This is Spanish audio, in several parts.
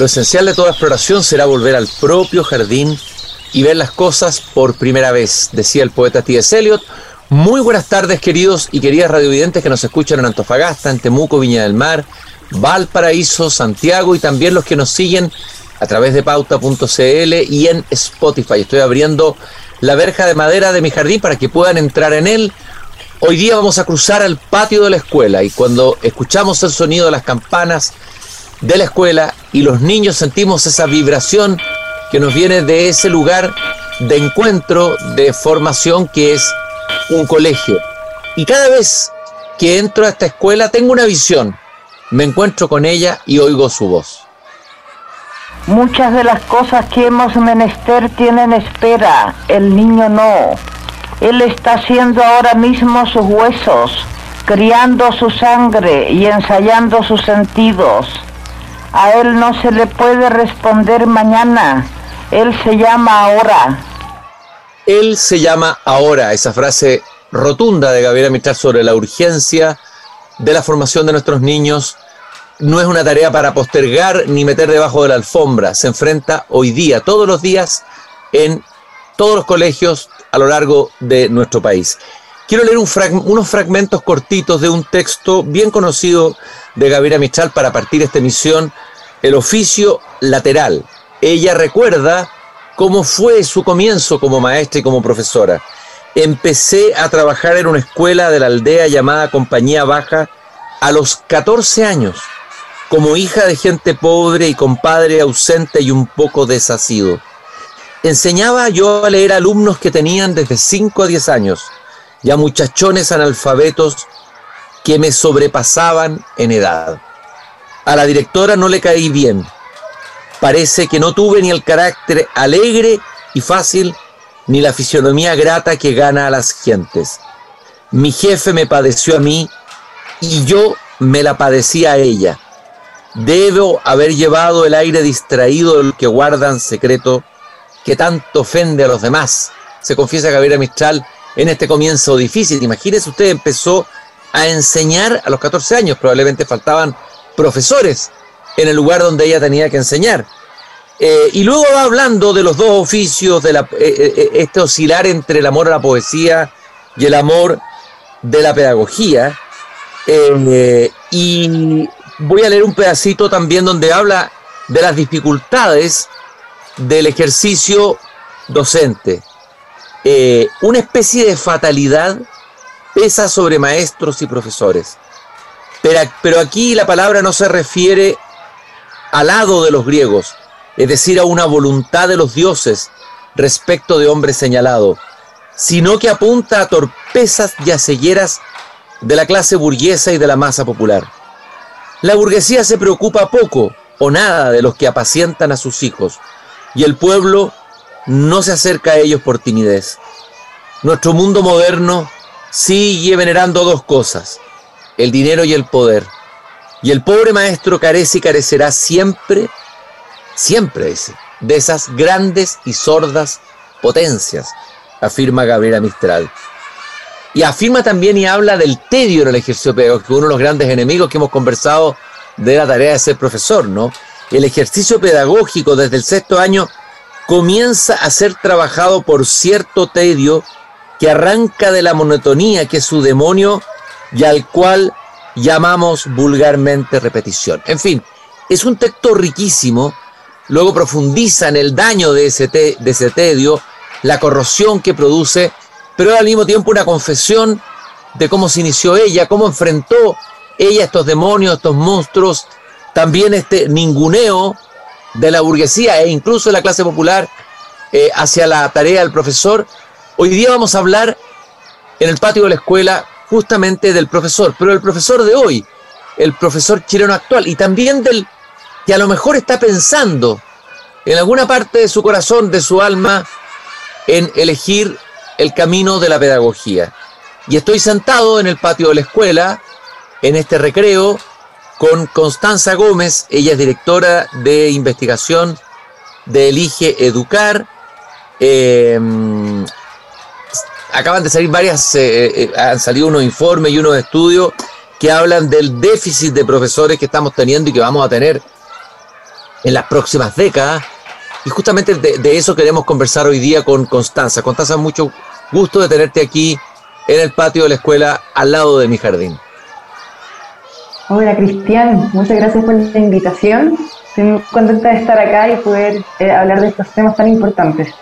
Lo esencial de toda exploración será volver al propio jardín y ver las cosas por primera vez, decía el poeta T.S. Eliot. Muy buenas tardes, queridos y queridas radiovidentes que nos escuchan en Antofagasta, en Temuco, Viña del Mar, Valparaíso, Santiago y también los que nos siguen a través de pauta.cl y en Spotify. Estoy abriendo la verja de madera de mi jardín para que puedan entrar en él. Hoy día vamos a cruzar al patio de la escuela y cuando escuchamos el sonido de las campanas de la escuela y los niños sentimos esa vibración que nos viene de ese lugar de encuentro, de formación que es un colegio. Y cada vez que entro a esta escuela tengo una visión, me encuentro con ella y oigo su voz. Muchas de las cosas que hemos menester tienen espera, el niño no. Él está haciendo ahora mismo sus huesos, criando su sangre y ensayando sus sentidos. A él no se le puede responder mañana, él se llama ahora. Él se llama ahora, esa frase rotunda de Gabriela Mistral sobre la urgencia de la formación de nuestros niños no es una tarea para postergar ni meter debajo de la alfombra. Se enfrenta hoy día, todos los días, en todos los colegios a lo largo de nuestro país. Quiero leer unos fragmentos cortitos de un texto bien conocido de Gabriela Mistral para partir esta emisión, El oficio lateral. Ella recuerda cómo fue su comienzo como maestra y como profesora. Empecé a trabajar en una escuela de la aldea llamada Compañía Baja a los 14 años como hija de gente pobre y con padre ausente y un poco desasido. Enseñaba yo a leer alumnos que tenían desde 5 a 10 años y a muchachones analfabetos que me sobrepasaban en edad. A la directora no le caí bien. Parece que no tuve ni el carácter alegre y fácil, ni la fisionomía grata que gana a las gentes. Mi jefe me padeció a mí y yo me la padecía a ella Debo haber llevado el aire distraído de los que guardan secreto que tanto ofende a los demás. Se confiesa Gabriela Mistral en este comienzo difícil. Imagínese usted, empezó a enseñar a los 14 años. Probablemente faltaban profesores en el lugar donde ella tenía que enseñar. Eh, y luego va hablando de los dos oficios, de la, eh, eh, este oscilar entre el amor a la poesía y el amor de la pedagogía. y voy a leer un pedacito también donde habla de las dificultades del ejercicio docente. Eh, una especie de fatalidad pesa sobre maestros y profesores. Pero, pero aquí la palabra no se refiere al lado de los griegos, es decir, a una voluntad de los dioses respecto de hombre señalado, sino que apunta a torpezas y a cegueras de la clase burguesa y de la masa popular. La burguesía se preocupa poco o nada de los que apacientan a sus hijos y el pueblo no se acerca a ellos por timidez. Nuestro mundo moderno sigue venerando dos cosas, el dinero y el poder. Y el pobre maestro carece y carecerá siempre, siempre ese, de esas grandes y sordas potencias, afirma Gabriela Mistral. Y afirma también y habla del tedio en el ejercicio pedagógico, uno de los grandes enemigos que hemos conversado de la tarea de ser profesor, ¿no? El ejercicio pedagógico desde el sexto año comienza a ser trabajado por cierto tedio que arranca de la monotonía que es su demonio y al cual llamamos vulgarmente repetición. En fin, es un texto riquísimo, luego profundiza en el daño de ese, de ese tedio, la corrosión que produce pero al mismo tiempo una confesión de cómo se inició ella, cómo enfrentó ella estos demonios, estos monstruos, también este ninguneo de la burguesía e incluso de la clase popular eh, hacia la tarea del profesor. Hoy día vamos a hablar en el patio de la escuela justamente del profesor, pero el profesor de hoy, el profesor chileno actual y también del que a lo mejor está pensando en alguna parte de su corazón, de su alma, en elegir el camino de la pedagogía. Y estoy sentado en el patio de la escuela, en este recreo, con Constanza Gómez, ella es directora de investigación de Elige Educar. Em, acaban de salir varias, eh, eh, han salido unos informes y unos estudios que hablan del déficit de profesores que estamos teniendo y que vamos a tener en las próximas décadas. Y justamente de, eso queremos conversar hoy día con Constanza. Constanza, mucho gusto de tenerte aquí en el patio de la escuela al lado de mi jardín. Hola Cristian, muchas gracias por la invitación. Estoy contenta de estar acá y poder eh, hablar de estos temas tan importantes.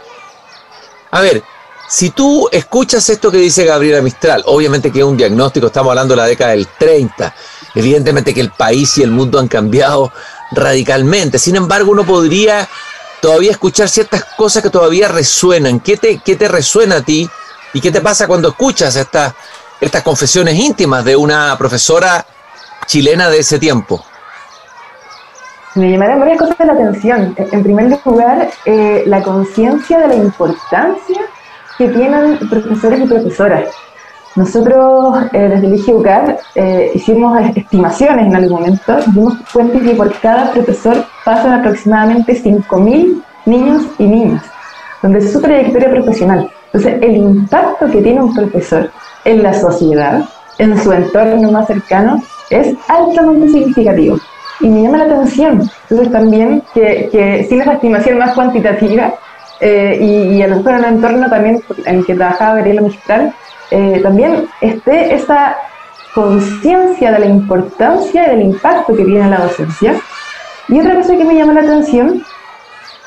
A ver, si tú escuchas esto que dice Gabriela Mistral, obviamente que es un diagnóstico, estamos hablando de la década del 30, evidentemente que el país y el mundo han cambiado radicalmente, sin embargo uno podría todavía escuchar ciertas cosas que todavía resuenan. ¿Qué te, qué te resuena a ti y qué te pasa cuando escuchas estas, estas confesiones íntimas de una profesora chilena de ese tiempo? Me llamaron varias cosas la atención. En primer lugar, eh, la conciencia de la importancia que tienen profesores y profesoras. Nosotros eh, desde el IGUCAR eh, hicimos estimaciones en algún momento dimos cuenta que por cada profesor pasan aproximadamente 5.000 niños y niñas, donde es su trayectoria profesional. Entonces, el impacto que tiene un profesor en la sociedad, en su entorno más cercano, es altamente significativo. Y me llama la atención, entonces también, que, que sin esa estimación más cuantitativa, eh, y, a lo mejor en el entorno también en el que trabajaba Gabriela Mistral, eh, también esté esa conciencia de la importancia y del impacto que tiene la docencia. Y otra cosa que me llama la atención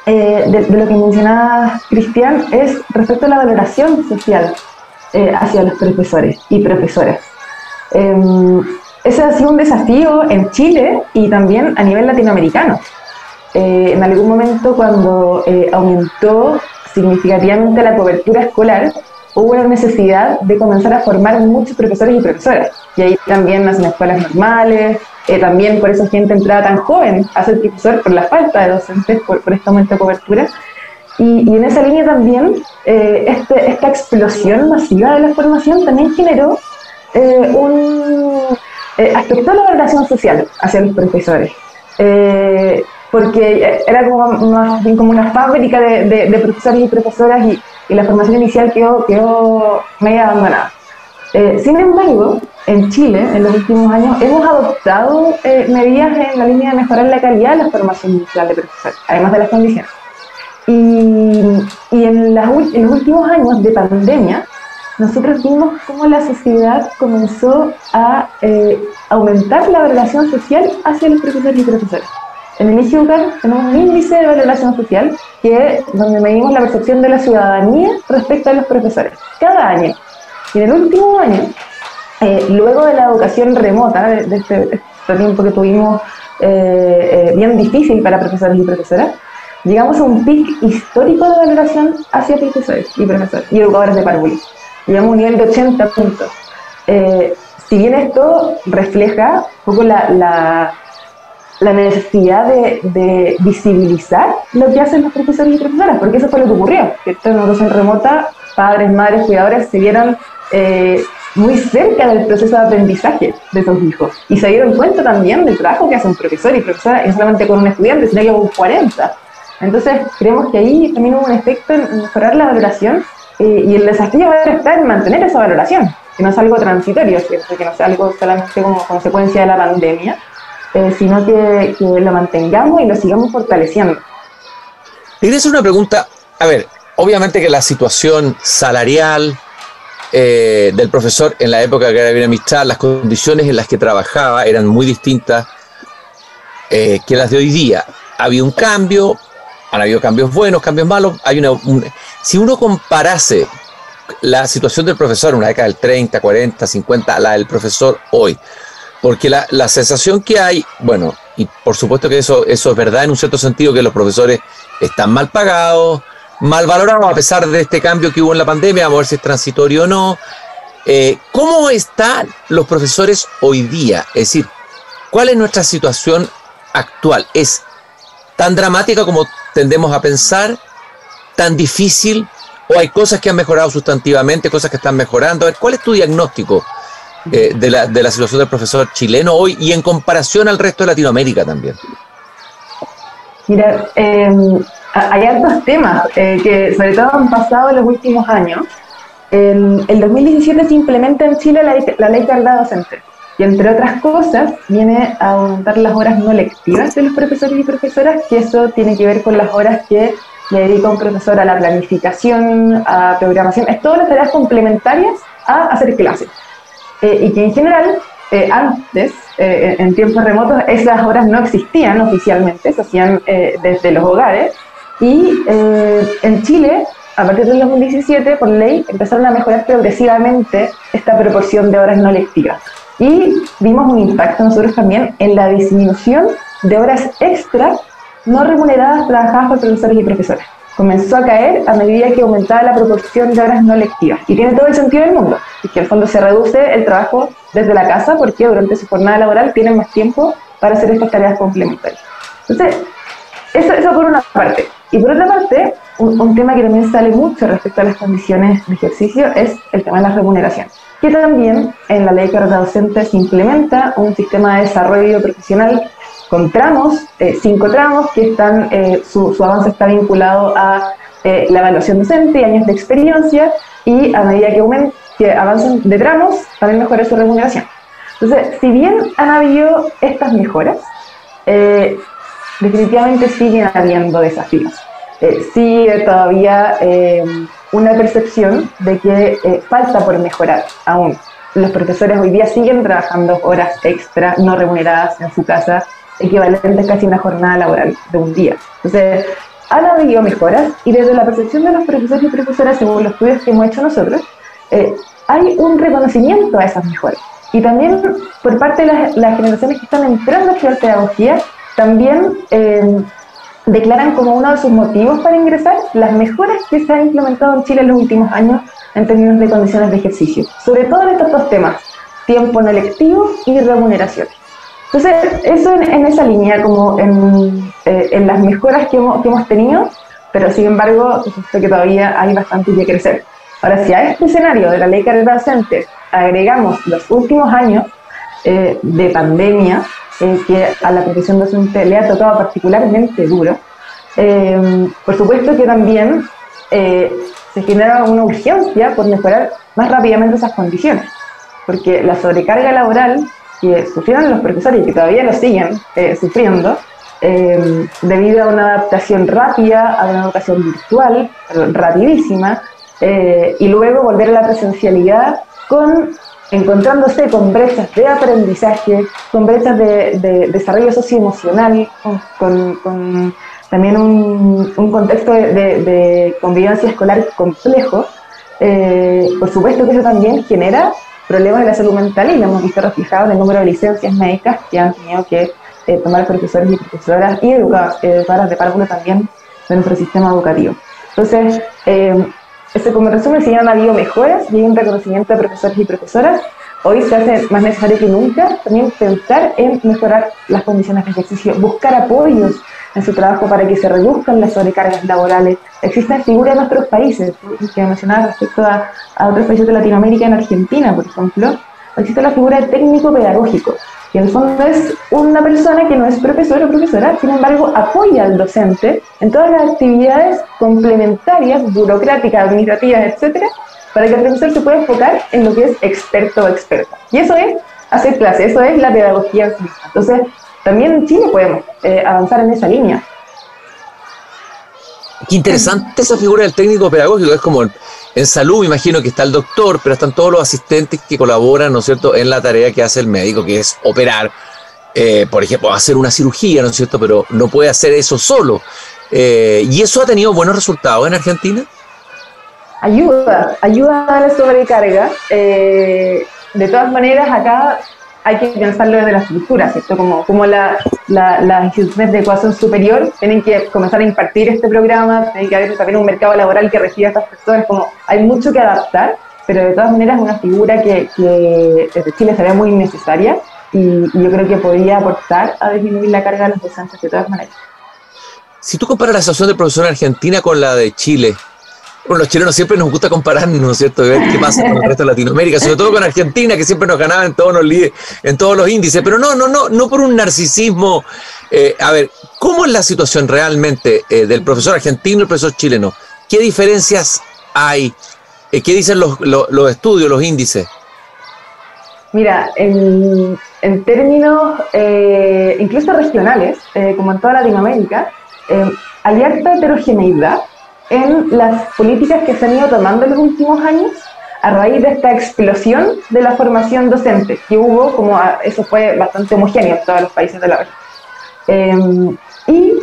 eh, de, lo que mencionaba Cristian es respecto a la valoración social hacia los profesores y profesoras. Ese ha sido un desafío en Chile y también a nivel latinoamericano. Eh, en algún momento cuando eh, aumentó significativamente la cobertura escolar, hubo una necesidad de comenzar a formar muchos profesores y profesoras. Y ahí también nacen escuelas normales, eh, también por eso gente entraba tan joven a ser profesor por la falta de docentes, por, por este aumento de cobertura. Y, y, en esa línea también, este, esta explosión masiva de la formación también generó un aspecto de la relación social hacia los profesores porque era como más bien como una fábrica de, profesores y profesoras y, la formación inicial quedó, quedó media abandonada. Eh, sin embargo, en Chile, en los últimos años, hemos adoptado eh, medidas en la línea de mejorar la calidad de la formación inicial de profesores, además de las condiciones. Y, y en, en, los últimos años de pandemia, nosotros vimos cómo la sociedad comenzó a eh, aumentar la relación social hacia los profesores y profesoras. En el IGUCAR tenemos un índice de valoración social que donde medimos la percepción de la ciudadanía respecto a los profesores, cada año. Y en el último año, eh, luego de la educación remota, de, este, este, tiempo que tuvimos eh, bien difícil para profesores y profesoras, llegamos a un pic histórico de valoración hacia profesores y profesores y educadores de párvulo. Llegamos un nivel de 80 puntos. si bien esto refleja un poco la la necesidad de, visibilizar lo que hacen los profesores y profesoras, porque eso fue lo que ocurrió, que en una educación remota, padres, madres, cuidadores se vieron eh, muy cerca del proceso de aprendizaje de sus hijos y se dieron cuenta también del trabajo que hace un profesor y profesora, no solamente con un estudiante, sino que con 40. Entonces, creemos que ahí también hubo un efecto en mejorar la valoración eh, y el desafío ahora está en mantener esa valoración, que no es algo transitorio, que no sea algo solamente como consecuencia de la pandemia, eh, sino que, lo mantengamos y lo sigamos fortaleciendo. Y hacer una pregunta, a ver, obviamente que la situación salarial eh, del profesor en la época que era bien amistad, las condiciones en las que trabajaba eran muy distintas eh, que las de hoy día. Había un cambio, han habido cambios buenos, cambios malos. Hay una, si uno comparase la situación del profesor en una década del 30, 40, 50 a la del profesor hoy, porque la, la, sensación que hay, bueno, y por supuesto que eso, eso es verdad en un cierto sentido, que los profesores están mal pagados, mal valorados a pesar de este cambio que hubo en la pandemia, vamos a ver si es transitorio o no. Eh, ¿Cómo están los profesores hoy día? Es decir, ¿cuál es nuestra situación actual? ¿Es tan dramática como tendemos a pensar? ¿Tan difícil? ¿O hay cosas que han mejorado sustantivamente, cosas que están mejorando? A ver, ¿cuál es tu diagnóstico? Eh, de, la, de la situación del profesor chileno hoy y en comparación al resto de Latinoamérica también? Mira, em, hay altos temas eh, que sobre todo han pasado en los últimos años. En el 2017 se implementa en Chile la, la ley carga docente. y entre otras cosas viene a aumentar las horas no lectivas de los profesores y profesoras, que eso tiene que ver con las horas que le dedica un profesor a la planificación, a programación, es todas las tareas complementarias a hacer clases. Eh, y que en general, eh, antes, eh, en tiempos remotos, esas horas no existían oficialmente, se hacían desde los hogares. Y en Chile, a partir del 2017, por ley, empezaron a mejorar progresivamente esta proporción de horas no lectivas. Y vimos un impacto nosotros también en la disminución de horas extra no remuneradas trabajadas por profesores y profesoras. Comenzó a caer a medida que aumentaba la proporción de horas no lectivas. Y tiene todo el sentido del mundo, que el fondo se reduce el trabajo desde la casa porque durante su jornada laboral tienen más tiempo para hacer estas tareas complementarias. Entonces, eso, eso por una parte. Y por otra parte, un, tema que también sale mucho respecto a las condiciones de ejercicio es el tema de la remuneración, que también en la ley de carrera docente se implementa un sistema de desarrollo profesional con tramos, eh, cinco tramos, que están, eh, su, avance está vinculado a eh, la evaluación docente y años de experiencia, y a medida que, que avancen de tramos, también mejora su remuneración. Entonces, si bien han habido estas mejoras, definitivamente siguen habiendo desafíos. sigue todavía una percepción de que falta por mejorar aún. Los profesores hoy día siguen trabajando horas extra no remuneradas en su casa equivalente casi a una jornada laboral de un día. Entonces, han habido mejoras y desde la percepción de los profesores y profesoras, según los estudios que hemos hecho nosotros, eh, hay un reconocimiento a esas mejoras. Y también por parte de las, generaciones que están entrando a estudiar pedagogía, también eh, declaran como uno de sus motivos para ingresar las mejoras que se han implementado en Chile en los últimos años en términos de condiciones de ejercicio, sobre todo en estos dos temas, tiempo no lectivo y remuneración. Entonces, eso en, esa línea, como en, eh, en las mejoras que hemos, que hemos, tenido, pero sin embargo, sé que todavía hay bastante que crecer. Ahora, si a este escenario de la ley carrera docente agregamos los últimos años eh, de pandemia, eh, que a la profesión docente le ha tocado particularmente duro, por supuesto que también se genera una urgencia por mejorar más rápidamente esas condiciones, porque la sobrecarga laboral que sufrieron los profesores y que todavía lo siguen eh, sufriendo, eh, debido a una adaptación rápida, a una educación virtual, rapidísima, eh, y luego volver a la presencialidad con encontrándose con brechas de aprendizaje, con brechas de, desarrollo socioemocional, con, con, también un, un contexto de, de, convivencia escolar complejo, por supuesto que eso también genera problemas de la salud mental y lo hemos visto reflejado en el número de licencias médicas que han tenido que eh, tomar profesores y profesoras y educadoras de párvulo también de nuestro sistema educativo. Entonces, eh, este, como resumen, si ya han habido mejoras y hay un reconocimiento de profesores y profesoras, hoy se hace más necesario que nunca también pensar en mejorar las condiciones de ejercicio, buscar apoyos en su trabajo para que se reduzcan las sobrecargas laborales. Existen figuras en nuestros países, que mencionaba respecto a, otros países de Latinoamérica, en Argentina, por ejemplo, existe la figura de técnico pedagógico, que en el fondo es una persona que no es profesor o profesora, sin embargo apoya al docente en todas las actividades complementarias, burocráticas, administrativas, etcétera, para que el profesor se pueda enfocar en lo que es experto o experta. Y eso es hacer clase, eso es la pedagogía Entonces, también en Chile podemos eh, avanzar en esa línea. Qué interesante esa figura del técnico pedagógico, es como en salud me imagino que está el doctor, pero están todos los asistentes que colaboran, ¿no es cierto?, en la tarea que hace el médico, que es operar, eh, por ejemplo, hacer una cirugía, ¿no es cierto?, pero no puede hacer eso solo. Eh, ¿Y eso ha tenido buenos resultados en Argentina? Ayuda, ayuda a la sobrecarga. de todas maneras, acá hay que pensarlo desde la estructura, ¿cierto? Como, como la, las instituciones de educación superior tienen que comenzar a impartir este programa, tiene que haber también un mercado laboral que reciba a estas personas, como hay mucho que adaptar, pero de todas maneras es una figura que, que desde Chile sería muy necesaria y, y, yo creo que podría aportar a disminuir la carga de los docentes de todas maneras. Si tú comparas la situación de profesor en Argentina con la de Chile, bueno, los chilenos siempre nos gusta compararnos, ¿no es cierto?, ver qué pasa con el resto de Latinoamérica, sobre todo con Argentina, que siempre nos ganaba en todos los, en todos los índices, pero no, no, no, no por un narcisismo. Eh, a ver, ¿cómo es la situación realmente eh, del profesor argentino y el profesor chileno? ¿Qué diferencias hay? Eh, ¿Qué dicen los, estudios, los índices? Mira, en, términos incluso regionales, como en toda Latinoamérica, hay harta heterogeneidad en las políticas que se han ido tomando en los últimos años a raíz de esta explosión de la formación docente que hubo, como eso fue bastante homogéneo en todos los países de la región. y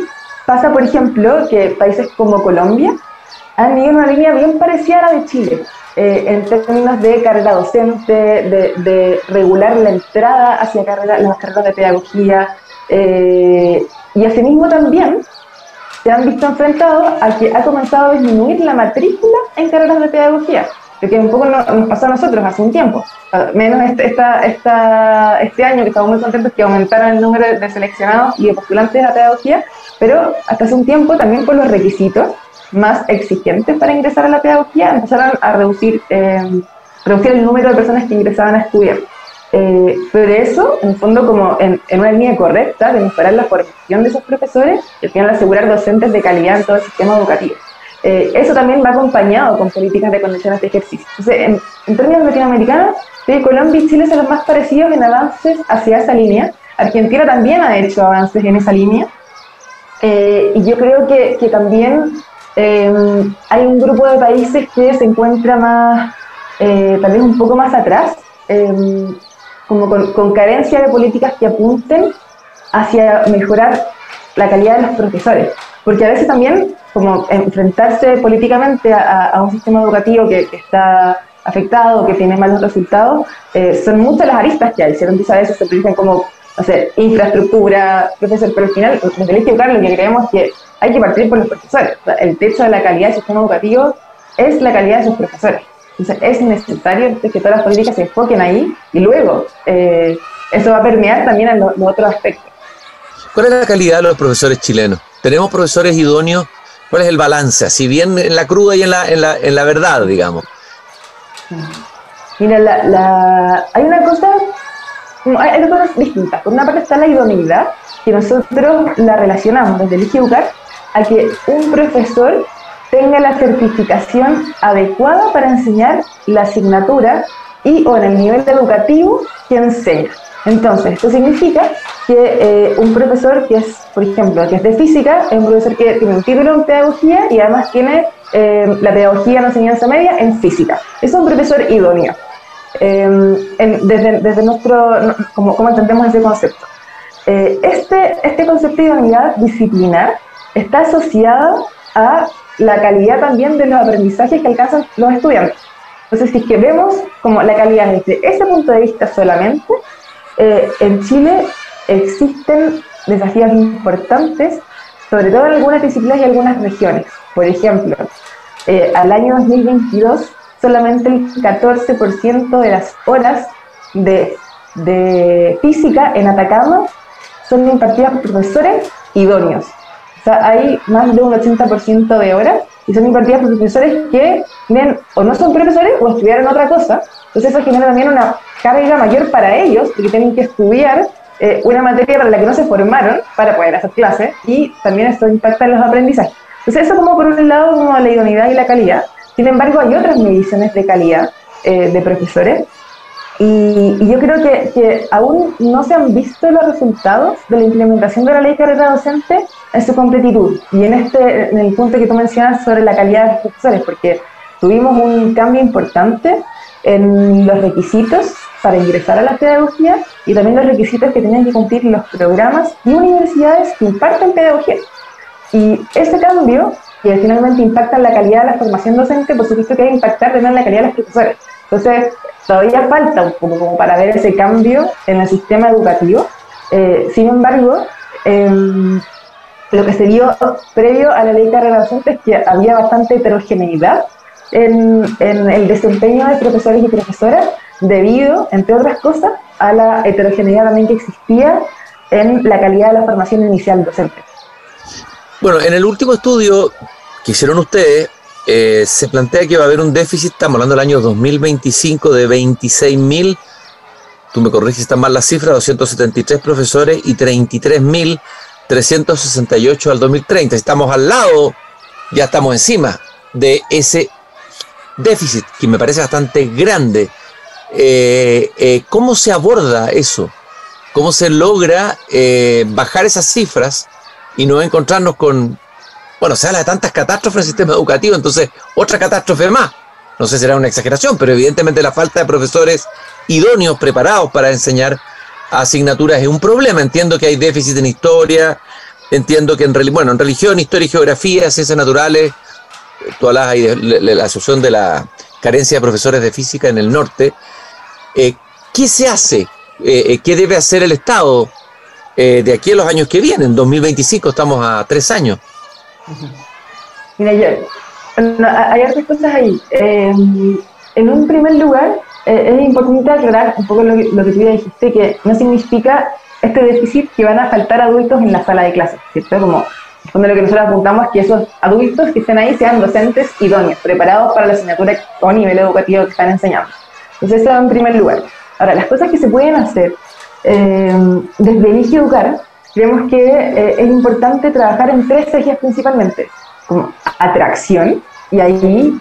pasa, por ejemplo, que países como Colombia han ido en una línea bien parecida a la de Chile, eh, en términos de carrera docente, de, regular la entrada hacia carrera, las carreras de pedagogía, eh, y asimismo también se han visto enfrentados a que ha comenzado a disminuir la matrícula en carreras de pedagogía, que un poco nos, pasó a nosotros hace un tiempo, menos este, este año que estamos muy contentos que aumentaron el número de seleccionados y de postulantes a pedagogía, pero hasta hace un tiempo también por los requisitos más exigentes para ingresar a la pedagogía, empezaron a reducir, eh, reducir el número de personas que ingresaban a estudiar. Eh, pero eso, en fondo, como en, una línea correcta de mejorar la formación de esos profesores y al final asegurar docentes de calidad en todo el sistema educativo. Eh, eso también va acompañado con políticas de condiciones de ejercicio. Entonces, en, términos latinoamericanos, Colombia y Chile son los más parecidos en avances hacia esa línea. Argentina también ha hecho avances en esa línea. y yo creo que, que también Em, hay un grupo de países que se encuentra más, eh, tal vez un poco más atrás, em, como con, carencia de políticas que apunten hacia mejorar la calidad de los profesores. Porque a veces también, como enfrentarse políticamente a, un sistema educativo que, está afectado, que tiene malos resultados, eh, son muchas las aristas que hay. Si a veces se utilizan como, sé, infraestructura, profesor, pero al final, desde el educar lo que creemos es que hay que partir por los profesores. el techo de la calidad del sistema educativo es la calidad de sus profesores. Entonces es necesario que todas las políticas se enfoquen ahí y luego eh, eso va a permear también en los otros aspectos. ¿Cuál es la calidad de los profesores chilenos? ¿Tenemos profesores idóneos? ¿Cuál es el balance? Si bien en la cruda y en la, en la, en la verdad, digamos. Mira, la, hay una cosa, hay dos cosas distintas. Por una parte está la idoneidad, que nosotros la relacionamos desde el Educar a que un profesor tenga la certificación adecuada para enseñar la asignatura y o en el nivel educativo que enseña. Entonces, esto significa que eh, un profesor que es, por ejemplo, que es de física, es un profesor que tiene un título en pedagogía y además tiene eh, la pedagogía en enseñanza media en física. Es un profesor idóneo. Eh, desde, nuestro, como, entendemos ese concepto. este, este concepto de unidad disciplinar está asociada a la calidad también de los aprendizajes que alcanzan los estudiantes. Entonces, si es que vemos como la calidad desde ese punto de vista solamente, eh, en Chile existen desafíos importantes, sobre todo en algunas disciplinas y algunas regiones. Por ejemplo, eh, al año 2022, solamente el 14% de las horas de, de física en Atacama son impartidas por profesores idóneos. O sea, hay más de un 80% de horas y son impartidas por profesores que tienen, o no son profesores o estudiaron otra cosa. Entonces eso genera también una carga mayor para ellos, porque tienen que estudiar eh, una materia para la que no se formaron para poder hacer clases y también esto impacta en los aprendizajes. Entonces eso como por un lado como la idoneidad y la calidad. Sin embargo, hay otras mediciones de calidad eh, de profesores y, yo creo que, que, aún no se han visto los resultados de la implementación de la ley de carrera docente en su completitud. Y en, este, en el punto que tú mencionas sobre la calidad de los profesores, porque tuvimos un cambio importante en los requisitos para ingresar a la pedagogía y también los requisitos que tienen que cumplir los programas y universidades que imparten pedagogía. Y ese cambio, que finalmente impacta en la calidad de la formación docente, por supuesto que va a impactar también en la calidad de los profesores. Entonces, todavía falta un poco como para ver ese cambio en el sistema educativo. Eh, sin embargo, em, lo que se dio previo a la ley carrera docente es que había bastante heterogeneidad en, el desempeño de profesores y profesoras debido, entre otras cosas, a la heterogeneidad también que existía en la calidad de la formación inicial docente. Bueno, en el último estudio que hicieron ustedes, eh, se plantea que va a haber un déficit, estamos hablando del año 2025, de 26.000, tú me corriges, están mal las cifras, 273 profesores y 33.368 al 2030. Estamos al lado, ya estamos encima de ese déficit, que me parece bastante grande. ¿cómo se aborda eso? ¿Cómo se logra bajar esas cifras y no encontrarnos con, bueno, se habla de tantas catástrofes en el sistema educativo, entonces otra catástrofe más. No sé si será una exageración, pero evidentemente la falta de profesores idóneos, preparados para enseñar asignaturas es un problema. Entiendo que hay déficit en historia, entiendo que en, bueno, en religión, historia y geografía, ciencias naturales, tú hablabas ahí de, la asociación de la carencia de profesores de física en el norte. Eh, ¿Qué se hace? Eh, eh, ¿Qué debe hacer el Estado de aquí a los años que vienen? 2025 estamos a tres años. Mira, yo, hay otras cosas ahí. Eh, en un primer lugar, eh, es importante aclarar un poco lo que, lo que tú ya dijiste, que no significa este déficit que van a faltar adultos en la sala de clases, ¿cierto? Como donde lo que nosotros apuntamos es que esos adultos que estén ahí sean docentes idóneos, preparados para la asignatura o nivel educativo que están enseñando. Entonces, eso en primer lugar. Ahora, las cosas que se pueden hacer eh, desde Elige Educar creemos que eh, es importante trabajar en tres ejes principalmente, como atracción, y ahí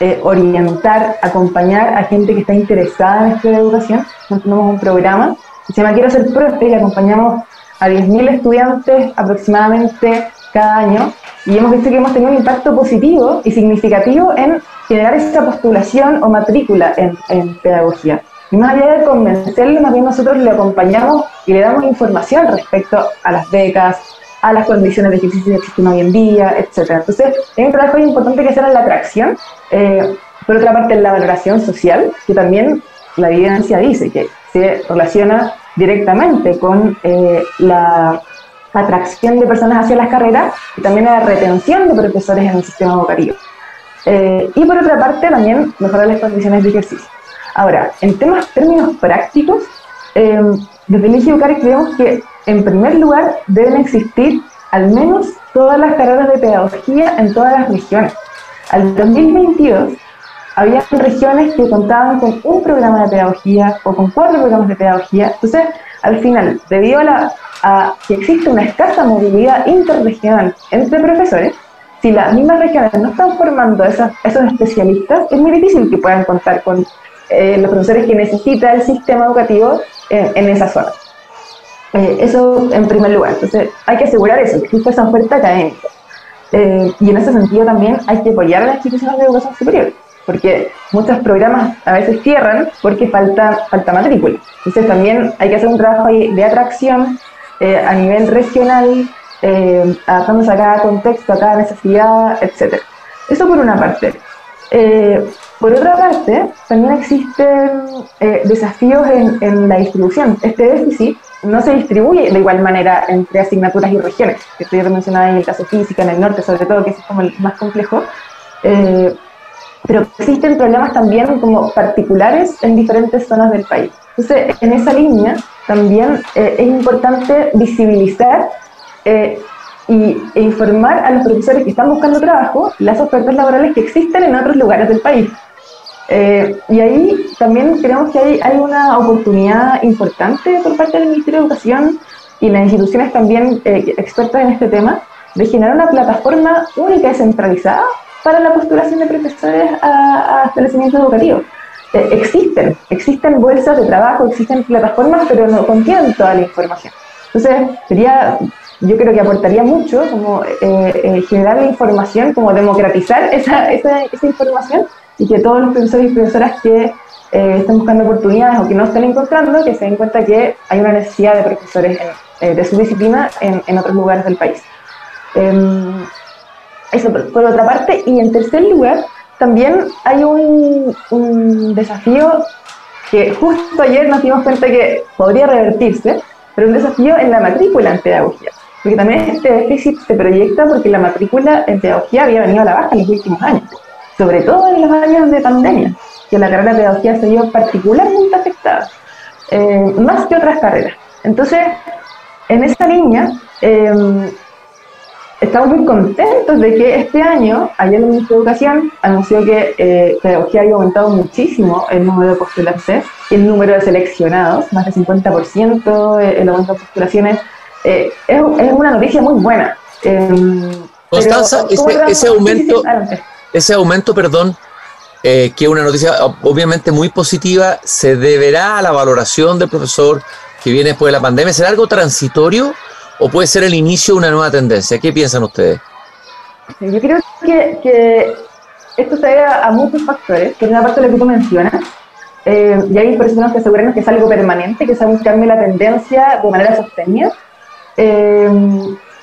eh, orientar, acompañar a gente que está interesada en esto de educación. Nosotros tenemos un programa que se llama Quiero ser profe y acompañamos a 10.000 estudiantes aproximadamente cada año y hemos visto que hemos tenido un impacto positivo y significativo en generar esa postulación o matrícula en, en pedagogía. Y más allá de convencerle, más bien nosotros le acompañamos y le damos información respecto a las becas, a las condiciones de ejercicio que existen hoy en día, etc. Entonces, hay un trabajo importante que hacer en la atracción. Eh, por otra parte, en la valoración social, que también la evidencia dice que se relaciona directamente con eh, la atracción de personas hacia las carreras y también la retención de profesores en el sistema educativo. Eh, y por otra parte, también mejorar las condiciones de ejercicio. Ahora, en temas, términos prácticos, eh, desde el Educar creemos que, en primer lugar, deben existir al menos todas las carreras de pedagogía en todas las regiones. Al 2022, había regiones que contaban con un programa de pedagogía o con cuatro programas de pedagogía. Entonces, al final, debido a, la, a que existe una escasa movilidad interregional entre profesores, si las mismas regiones no están formando esos especialistas, es muy difícil que puedan contar con eh, los profesores que necesita el sistema educativo en, esa zona. Eh, eso en primer lugar. Entonces, hay que asegurar eso, que exista esa oferta académica. Eh, y en ese sentido también hay que apoyar a las instituciones de educación superior, porque muchos programas a veces cierran porque falta, falta matrícula. Entonces también hay que hacer un trabajo de atracción a nivel regional, adaptándose a cada contexto, a cada necesidad, etc. Eso por una parte. Por otra parte, también existen eh, desafíos en, la distribución. Este déficit no se distribuye de igual manera entre asignaturas y regiones, que estoy mencionando en el caso física, en el norte sobre todo, que es como el más complejo. Eh, pero existen problemas también como particulares en diferentes zonas del país. Entonces, en esa línea también eh, es importante visibilizar y, e informar a los profesores que están buscando trabajo las ofertas laborales que existen en otros lugares del país. Eh, y ahí también creemos que hay, hay, una oportunidad importante por parte del Ministerio de Educación y las instituciones también eh, expertas en este tema de generar una plataforma única y centralizada para la postulación de profesores a, a establecimientos educativos. Eh, existen, existen bolsas de trabajo, existen plataformas, pero no contienen toda la información. Entonces, sería, yo creo que aportaría mucho como generar la información, como democratizar esa, esa, esa información y que todos los profesores y profesoras que eh, estén buscando oportunidades o que no estén encontrando, que se den cuenta que hay una necesidad de profesores eh, de su disciplina en, otros lugares del país. Em, eso por, otra parte. Y en tercer lugar, también hay un desafío que justo ayer nos dimos cuenta que podría revertirse, pero un desafío en la matrícula en pedagogía. Porque también este déficit se proyecta porque la matrícula en pedagogía había venido a la baja en los últimos años sobre todo en los años de pandemia, que la carrera de pedagogía se vio particularmente afectada, eh, más que otras carreras. Entonces, en esa línea, em, estamos muy contentos de que este año, ayer el Ministerio de Educación anunció que eh, pedagogía había aumentado muchísimo el número de postulantes, el número de seleccionados, más del 50% el aumento de postulaciones. Eh, es, es, una noticia muy buena. Em, Constanza, ese, ese aumento ese aumento, perdón, eh, que es una noticia obviamente muy positiva, se deberá a la valoración del profesor que viene después de la pandemia. ¿Será algo transitorio o puede ser el inicio de una nueva tendencia? ¿Qué piensan ustedes? Yo creo que, esto se debe a, muchos factores, que es una parte de lo que tú mencionas. Eh, y hay personas que aseguran que es algo permanente, que es un cambio la tendencia de manera sostenida. Eh,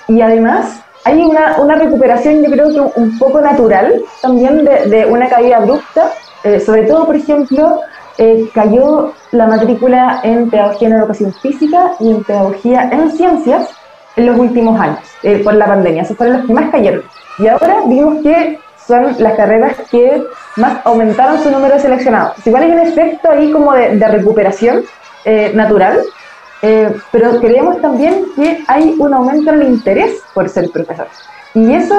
y además hay una, una, recuperación, yo creo que un poco natural también de, una caída abrupta, eh, sobre todo, por ejemplo, eh, cayó la matrícula en pedagogía en educación física y en pedagogía en ciencias en los últimos años, eh, por la pandemia. Esos fueron los que más cayeron. Y ahora vimos que son las carreras que más aumentaron su número de seleccionados. Igual hay un efecto ahí como de, de recuperación natural, eh, pero creemos también que hay un aumento en el interés por ser profesor. Y eso,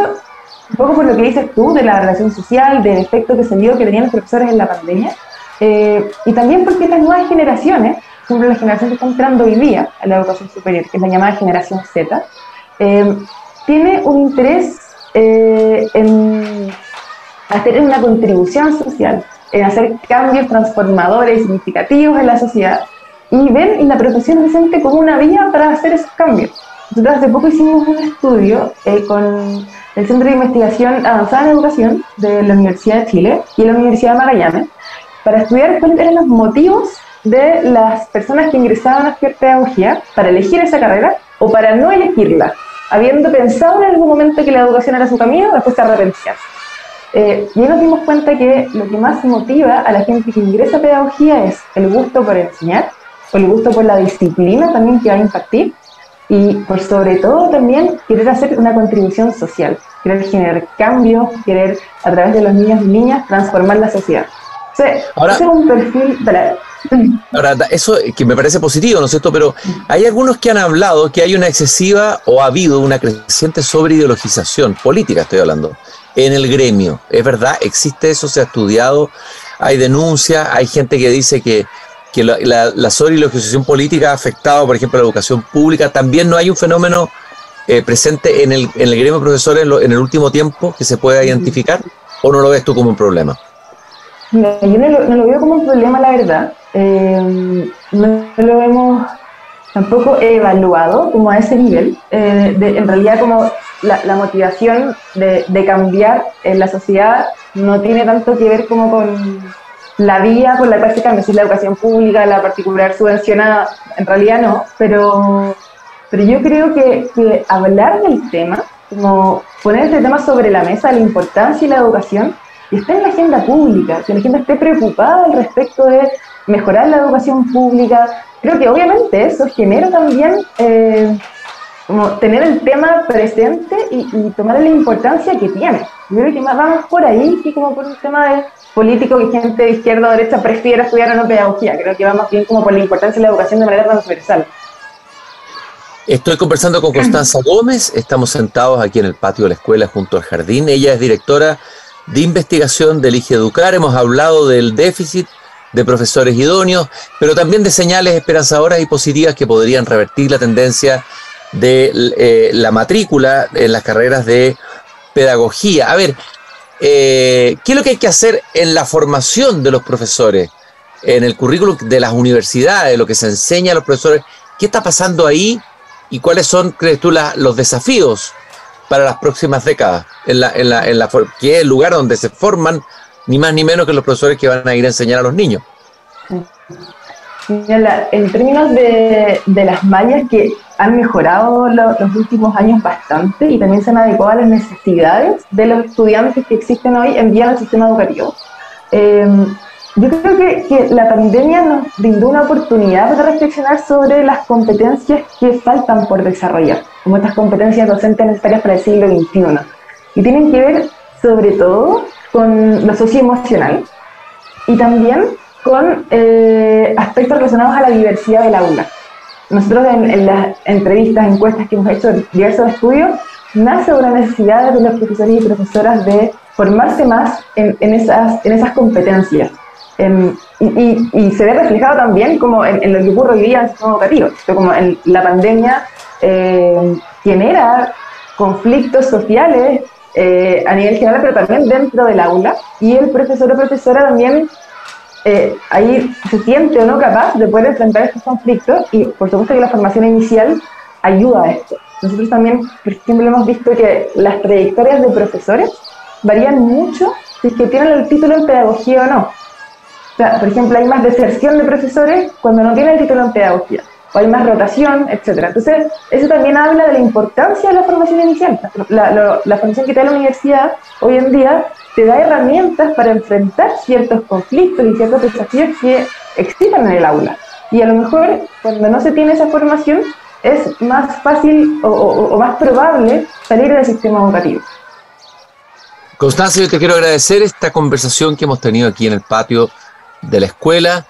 un poco por lo que dices tú, de la relación social, del efecto que se vio que tenían los profesores en la pandemia, eh, y también porque estas nuevas generaciones, por ejemplo, la generación que está entrando hoy día a la educación superior, que es la llamada generación Z, eh, tiene un interés en hacer una contribución social, en hacer cambios transformadores significativos en la sociedad, y ven la profesión docente como una vía para hacer esos cambios. Nosotros hace poco hicimos un estudio eh, con el Centro de Investigación Avanzada en Educación de la Universidad de Chile y la Universidad de Magallanes para estudiar cuáles eran los motivos de las personas que ingresaban a estudiar pedagogía para elegir esa carrera o para no elegirla, habiendo pensado en algún momento que la educación era su camino, después se arrepentían. Eh, y ahí nos dimos cuenta que lo que más motiva a la gente que ingresa a pedagogía es el gusto por enseñar el gusto por la disciplina también que va a impartir y por sobre todo también querer hacer una contribución social, querer generar cambios, querer a través de los niños y niñas transformar la sociedad. O sea, ahora, un perfil Ahora, eso que me parece positivo, ¿no es cierto? Pero hay algunos que han hablado que hay una excesiva o ha habido una creciente sobreideologización política, estoy hablando, en el gremio. ¿Es verdad? ¿Existe eso? ¿Se ha estudiado? ¿Hay denuncias? ¿Hay gente que dice que que la, la, la política ha afectado, por ejemplo, la educación pública. También no hay un fenómeno eh, presente en el, en el gremio de profesores en, el último tiempo que se pueda identificar, o no lo ves tú como un problema? yo no lo, veo como un problema, la verdad. Eh, no lo hemos tampoco evaluado como a ese nivel. Eh, en realidad, como la, la motivación de, de, cambiar en la sociedad no tiene tanto que ver como con la vía por la cual se cambia, si es la educación pública, la particular subvencionada, en realidad no, pero, pero yo creo que, hablar del tema, como poner este tema sobre la mesa, la importancia y la educación, y está en la agenda pública, que la gente esté preocupada al respecto de mejorar la educación pública, creo que obviamente eso genera también eh, como tener el tema presente y, y tomar la importancia que tiene. Yo creo que más vamos por ahí que como por un tema de político que gente de izquierda o derecha prefiera estudiar o no pedagogía. Creo que va más bien como por la importancia de la educación de manera transversal. Estoy conversando con Constanza Gómez, estamos sentados aquí en el patio de la escuela junto al jardín. Ella es directora de investigación del IGE Educar. Hemos hablado del déficit de profesores idóneos, pero también de señales esperanzadoras y positivas que podrían revertir la tendencia de eh, la matrícula en las carreras de pedagogía. A ver, eh, ¿qué es lo que hay que hacer en la formación de los profesores? En el currículum de las universidades, lo que se enseña a los profesores. ¿Qué está pasando ahí y cuáles son, crees tú, los desafíos para las próximas décadas? En la, en la, en la, que es el lugar donde se forman ni más ni menos que los profesores que van a ir a enseñar a los niños. En términos de, las mallas que han mejorado los últimos años bastante y también se han adecuado a las necesidades de los estudiantes que existen hoy en vía del sistema educativo. Eh, yo creo que, que, la pandemia nos brindó una oportunidad para reflexionar sobre las competencias que faltan por desarrollar, como estas competencias docentes necesarias para el siglo XXI. Y tienen que ver sobre todo con lo socioemocional y también con eh, aspectos relacionados a la diversidad del aula. Nosotros en, las entrevistas, encuestas que hemos hecho, diversos estudios, nace una necesidad de los profesores y profesoras de formarse más en, esas, en esas competencias. y, se ve reflejado también como en, lo que ocurre hoy día en el sistema educativo, como en la pandemia eh, genera conflictos sociales eh, a nivel general, pero también dentro del aula. Y el profesor o profesora también eh, ahí se siente o no capaz de poder enfrentar estos conflictos y por supuesto que la formación inicial ayuda a esto. Nosotros también, por ejemplo, hemos visto que las trayectorias de profesores varían mucho si es que tienen el título en pedagogía o no. O sea, por ejemplo, hay más deserción de profesores cuando no tienen el título en pedagogía o hay más rotación, etcétera. Entonces, eso también habla de la importancia de la formación inicial. La, formación que te da la universidad hoy en día te da herramientas para enfrentar ciertos conflictos y ciertos desafíos que existen en el aula. Y a lo mejor, cuando no se tiene esa formación, es más fácil o, más probable salir del sistema educativo. Constanza, yo te quiero agradecer esta conversación que hemos tenido aquí en el patio de la escuela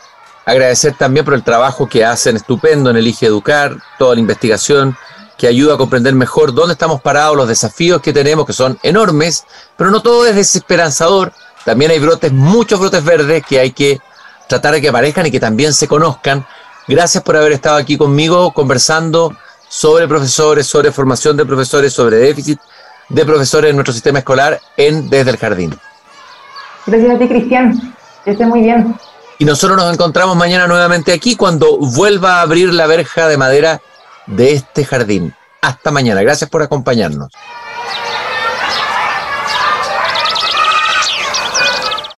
Agradecer también por el trabajo que hacen estupendo en Elige Educar, toda la investigación que ayuda a comprender mejor dónde estamos parados, los desafíos que tenemos, que son enormes, pero no todo es desesperanzador. También hay brotes, muchos brotes verdes que hay que tratar de que aparezcan y que también se conozcan. Gracias por haber estado aquí conmigo conversando sobre profesores, sobre formación de profesores, sobre déficit de profesores en nuestro sistema escolar en Desde el Jardín. Gracias a ti, Cristian. Que esté muy bien. Y nosotros nos encontramos mañana nuevamente aquí cuando vuelva a abrir la verja de madera de este jardín. Hasta mañana. Gracias por acompañarnos.